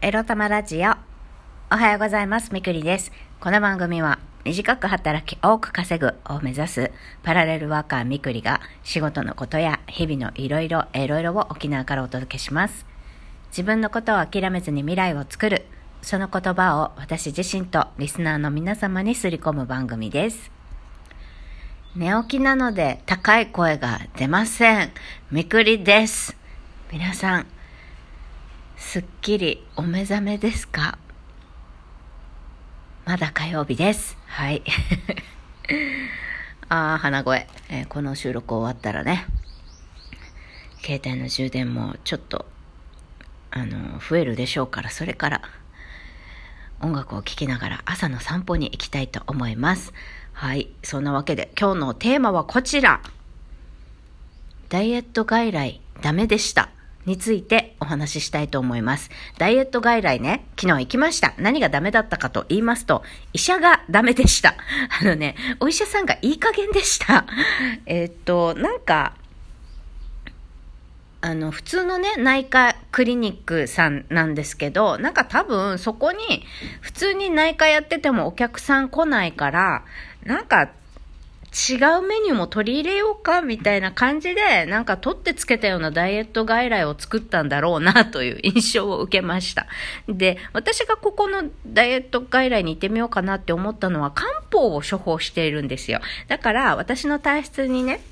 エロ玉ラジオ。おはようございます。みくりです。この番組は、短く働き多く稼ぐを目指すパラレルワーカーみくりが仕事のことや日々のいろいろいろいろを沖縄からお届けします。自分のことを諦めずに未来を作る、その言葉を私自身とリスナーの皆様にすり込む番組です。寝起きなので高い声が出ません。みくりです。皆さん、すっきりお目覚めですか？まだ火曜日です。はい。あー、鼻声、えーこの収録終わったらね、携帯の充電もちょっと、あの、増えるでしょうから、それから、音楽を聴きながら朝の散歩に行きたいと思います。はい。そんなわけで、今日のテーマはこちら。ダイエット外来ダメでした。についてお話ししたいと思います。ダイエット外来ね、昨日行きました。何がダメだったかと言いますと、医者がダメでした。あのね、お医者さんがいい加減でした。えーっと、なんか、あの、普通のね、内科クリニックさんなんですけど、なんか多分そこに、普通に内科やっててもお客さん来ないから、なんか違うメニューも取り入れようかみたいな感じで、なんか取ってつけたようなダイエット外来を作ったんだろうなという印象を受けました。で、私がここのダイエット外来に行ってみようかなって思ったのは漢方を処方しているんですよ。だから私の体質にね、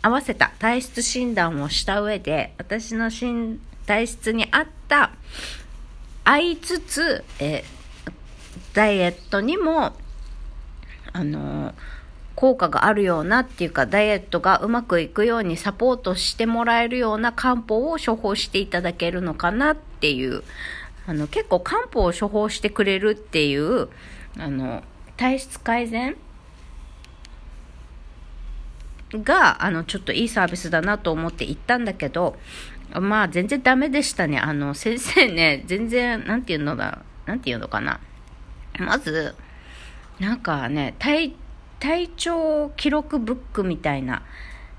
合わせた体質診断をした上で、私の身体質に合った、合いつつ、えダイエットにも、あのー効果があるようなっていうか、ダイエットがうまくいくようにサポートしてもらえるような漢方を処方していただけるのかなっていう、あの、結構漢方を処方してくれるっていう、あの、体質改善が、あの、ちょっといいサービスだなと思って行ったんだけど、まあ、全然ダメでしたね。あの、先生ね、全然、なんていうのだ、なんていうのかな。まず、なんかね、体、体調記録ブックみたいな、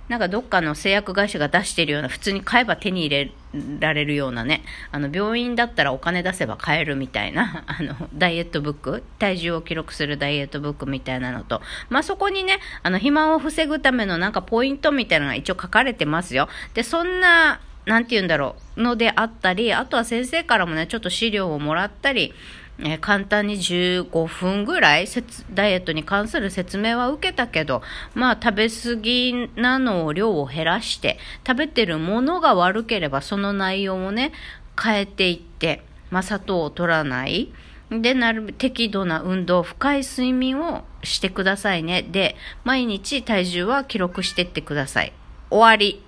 なんかどっかの製薬会社が出してるような、普通に買えば手に入れられるようなね、あの、病院だったらお金出せば買えるみたいな、あの、ダイエットブック、体重を記録するダイエットブックみたいなのと、まあ、そこにね、あの、肥満を防ぐためのなんかポイントみたいなのが一応書かれてますよ。で、そんな、なんて言うんだろう、のであったり、あとは先生からもね、ちょっと資料をもらったり、えー簡単に15分ぐらいダイエットに関する説明は受けたけど、まあ食べ過ぎなのを量を減らして、食べてるものが悪ければその内容をね、変えていって、まあ砂糖を取らない。で、なる適度な運動、深い睡眠をしてくださいね。で、毎日体重は記録してってください。終わり。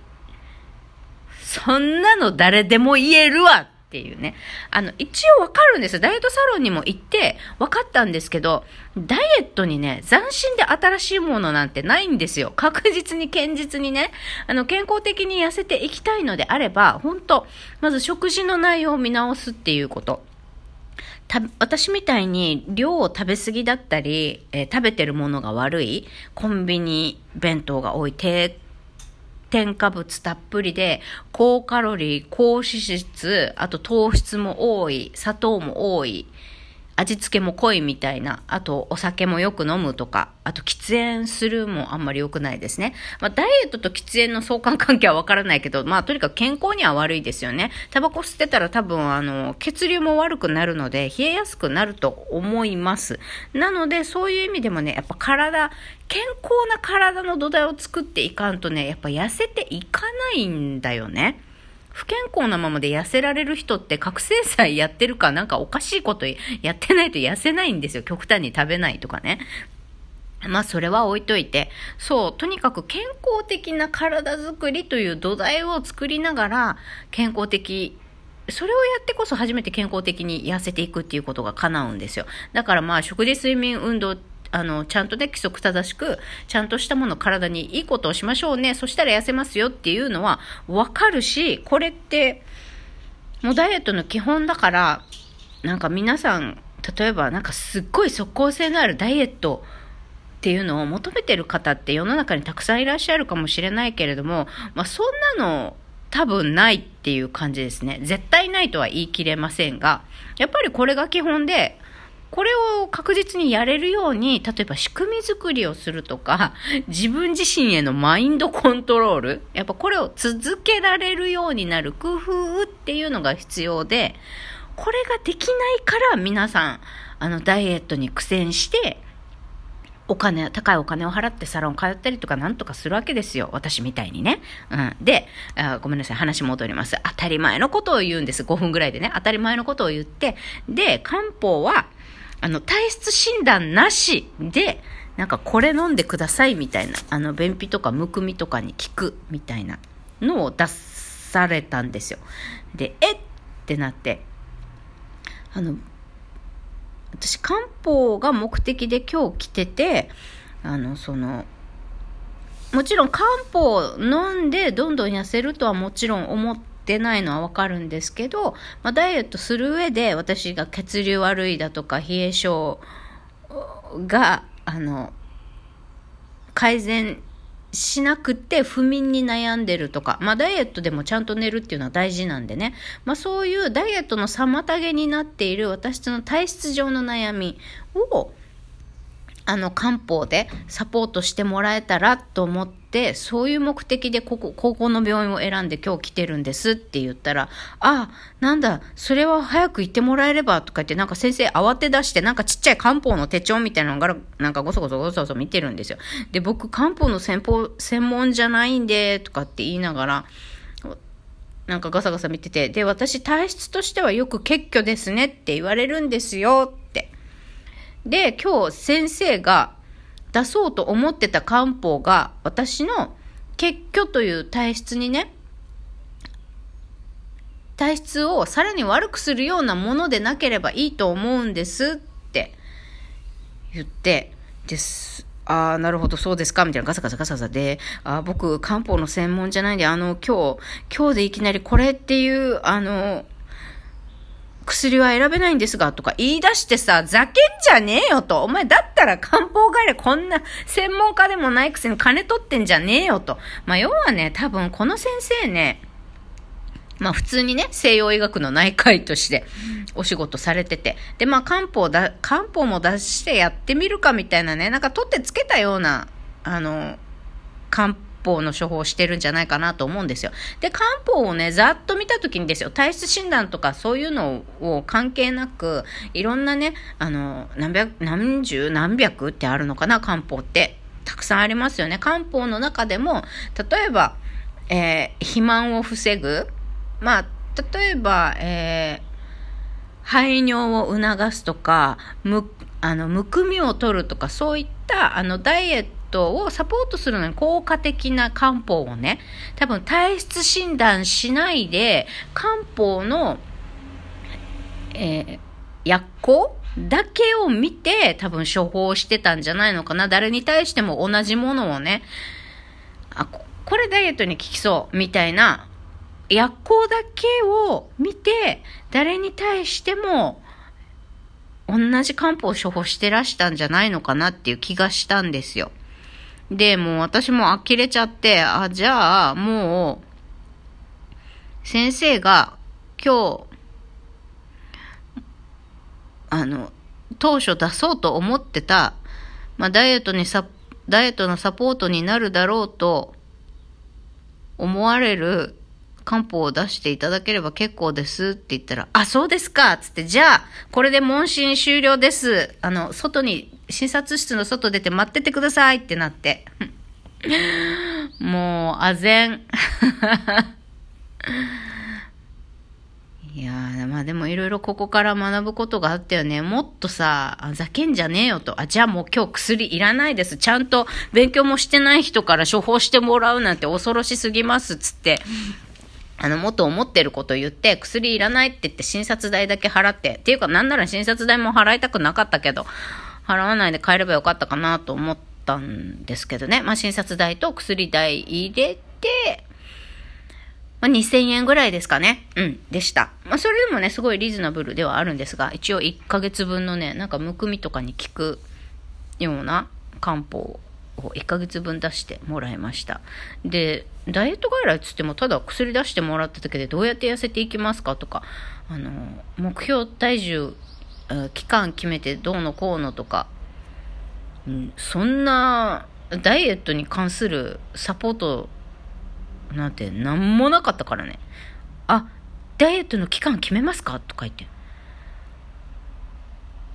そんなの誰でも言えるわっていうね。あの、一応わかるんですよ。ダイエットサロンにも行って分かったんですけど、ダイエットにね、斬新で新しいものなんてないんですよ。確実に堅実にね、あの、健康的に痩せていきたいのであれば、本当まず食事の内容を見直すっていうこと。た私みたいに量を食べ過ぎだったり、えー食べてるものが悪い、コンビニ弁当が多い、低添加物たっぷりで、高カロリー、高脂質、あと糖質も多い、砂糖も多い、味付けも濃いみたいな、あとお酒もよく飲むとか、あと喫煙するもあんまり良くないですね。まあダイエットと喫煙の相関関係はわからないけど、まあとにかく健康には悪いですよね。タバコ吸ってたら多分あの、血流も悪くなるので、冷えやすくなると思います。なのでそういう意味でもね、やっぱ体、健康な体の土台を作っていかんとね、やっぱ痩せていかないんだよね。不健康なままで痩せられる人って覚醒剤やってるかなんかおかしいことやってないと痩せないんですよ。極端に食べないとかね。まあそれは置いといて、そう、とにかく健康的な体づくりという土台を作りながら、健康的、それをやってこそ初めて健康的に痩せていくっていうことが叶うんですよ。だからまあ食事、睡眠、運動、あの、ちゃんとね、規則正しく、ちゃんとしたもの体にいいことをしましょうね。そしたら痩せますよっていうのはわかるし、これって、もうダイエットの基本だから、なんか皆さん、例えばなんかすっごい即効性のあるダイエットっていうのを求めてる方って世の中にたくさんいらっしゃるかもしれないけれども、まあそんなの多分ないっていう感じですね。絶対ないとは言い切れませんが、やっぱりこれが基本で、これを確実にやれるように、例えば仕組み作りをするとか、自分自身へのマインドコントロール、やっぱこれを続けられるようになる工夫っていうのが必要で、これができないから皆さん、あの、ダイエットに苦戦して、お金、高いお金を払ってサロン通ったりとかなんとかするわけですよ。私みたいにね。うん。で、あごめんなさい。話戻ります。当たり前のことを言うんです。5分ぐらいでね。当たり前のことを言って。で、漢方は、あの、体質診断なしで、なんかこれ飲んでくださいみたいな、あの、便秘とかむくみとかに効くみたいなのを出されたんですよ。で、えっ？てなって、あの、私漢方が目的で今日来ててあのそのもちろん漢方飲んでどんどん痩せるとはもちろん思ってってないのはわかるんですけど、まあ、ダイエットする上で私が血流悪いだとか冷え性があの改善しなくて不眠に悩んでるとか、まあダイエットでもちゃんと寝るっていうのは大事なんでね、まあそういうダイエットの妨げになっている私の体質上の悩みをあの漢方でサポートしてもらえたらと思って、そういう目的でここ、高校の病院を選んで今日来てるんですって言ったら、あ、なんだ、それは早く行ってもらえればとか言って、なんか先生慌て出して、なんかちっちゃい漢方の手帳みたいなのが、なんかごそごそごそごそ見てるんですよ。で、僕漢方の専門、専門じゃないんで、とかって言いながら、なんかガサガサ見てて、で、私体質としてはよく血虚ですねって言われるんですよって。で、今日先生が出そうと思ってた漢方が私の血虚という体質にね、体質をさらに悪くするようなものでなければいいと思うんですって言って、です。ああ、なるほど、そうですかみたいなガサガサガサガサで、あ僕、漢方の専門じゃないんで、あの、今日、今日でいきなりこれっていう、あの、薬は選べないんですが、とか言い出してさ、ざけんじゃねえよと。お前だったら漢方帰れこんな専門家でもないくせに金取ってんじゃねえよと。まあ、要はね、多分この先生ね、まあ普通にね、西洋医学の内科医としてお仕事されてて。で、まあ漢方だ、漢方も出してやってみるかみたいなね、なんか取ってつけたような、あの、漢方の処方してるんじゃないかなと思うんですよ。で、漢方をね、ざっと見たときにですよ、体質診断とかそういうのを関係なく、いろんなね、あの、何百、何十、何百ってあるのかな、漢方って。たくさんありますよね。漢方の中でも、例えば、えー、肥満を防ぐ。まあ、例えば、えー、排尿を促すとか、む、あの、むくみを取るとか、そういった、あの、ダイエッをサポートするのに効果的な漢方をね、多分体質診断しないで、漢方の、えー、薬効だけを見て多分処方してたんじゃないのかな。誰に対しても同じものをね、あ、これダイエットに効きそうみたいな薬効だけを見て、誰に対しても同じ漢方を処方してらしたんじゃないのかなっていう気がしたんですよ。で、もう私も呆れちゃって、あ、じゃあ、もう、先生が今日、あの、当初出そうと思ってた、まあ、ダイエットにさ、ダイエットのサポートになるだろうと思われる漢方を出していただければ結構ですって言ったら、あ、そうですかつって、じゃあ、これで問診終了です。あの、外に診察室の外出て待っててくださいってなって。もう、あぜん。いやー、まあでもいろいろここから学ぶことがあったよね。もっとさ、あざけんじゃねえよと。あ、じゃあもう今日薬いらないです。ちゃんと勉強もしてない人から処方してもらうなんて恐ろしすぎます。つって、あの、もっと思ってること言って、薬いらないって言って診察代だけ払って、っていうかなんなら診察代も払いたくなかったけど、払わないで帰ればよかったかなと思ったんですけどね。まあ、診察代と薬代入れて、まあ、2000円ぐらいですかね。うん、でした。まあ、それでもね、すごいリーズナブルではあるんですが、一応1ヶ月分のね、なんかむくみとかに効くような漢方を1ヶ月分出してもらいました。で、ダイエット外来つってもただ薬出してもらっただけでどうやって痩せていきますかとか、あの、目標体重、期間決めてどうのこうのとか、うん、そんなダイエットに関するサポートなんて何もなかったからね。あ、ダイエットの期間決めますかとか言って。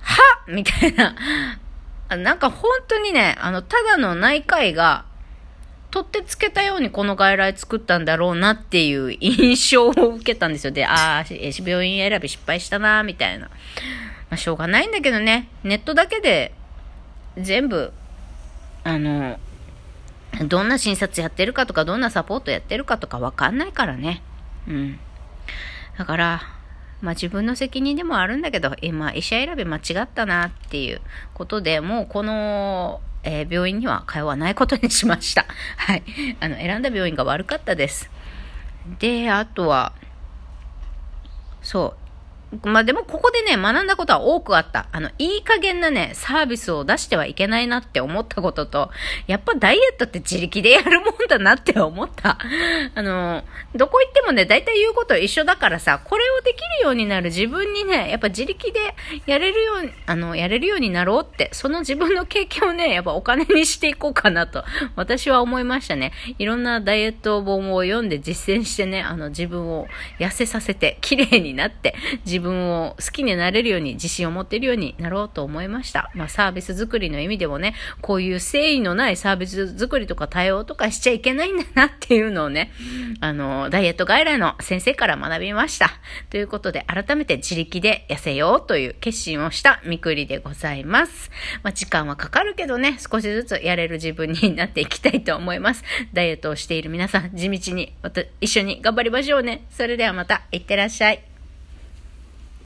はみたいな。なんか本当にね、あの、ただの内科医が、取ってつけたようにこの外来作ったんだろうなっていう印象を受けたんですよ。で、ああ、病院選び失敗したな、みたいな。まあ、しょうがないんだけどね、ネットだけで全部、あの、どんな診察やってるかとか、どんなサポートやってるかとかわかんないからね。うん。だから、まあ自分の責任でもあるんだけど、今、医者選び間違ったなっていうことで、もうこの、えー、病院には通わないことにしました。はい。あの、選んだ病院が悪かったです。で、あとは、そう、まあでもここでね、学んだことは多くあった。あの、いい加減なね、サービスを出してはいけないなって思ったことと、やっぱダイエットって自力でやるもんだなって思った。あの、どこ行ってもね、大体言うこと一緒だからさ、これをできるようになる自分にね、やっぱ自力でやれるように、あの、やれるようになろうって、その自分の経験をね、やっぱお金にしていこうかなと、私は思いましたね。いろんなダイエット本を読んで実践してね、あの、自分を痩せさせて、綺麗になって、自分分を好きになれるように、自信を持てるようになろうと思いました。まあ、サービス作りの意味でもね、こういう誠意のないサービス作りとか対応とかしちゃいけないんだなっていうのをね、あの、ダイエット外来の先生から学びました。ということで、改めて自力で痩せようという決心をしたみくりでございます。まあ、時間はかかるけどね、少しずつやれる自分になっていきたいと思います。ダイエットをしている皆さん、地道に、また一緒に頑張りましょうね。それではまた、いってらっしゃい。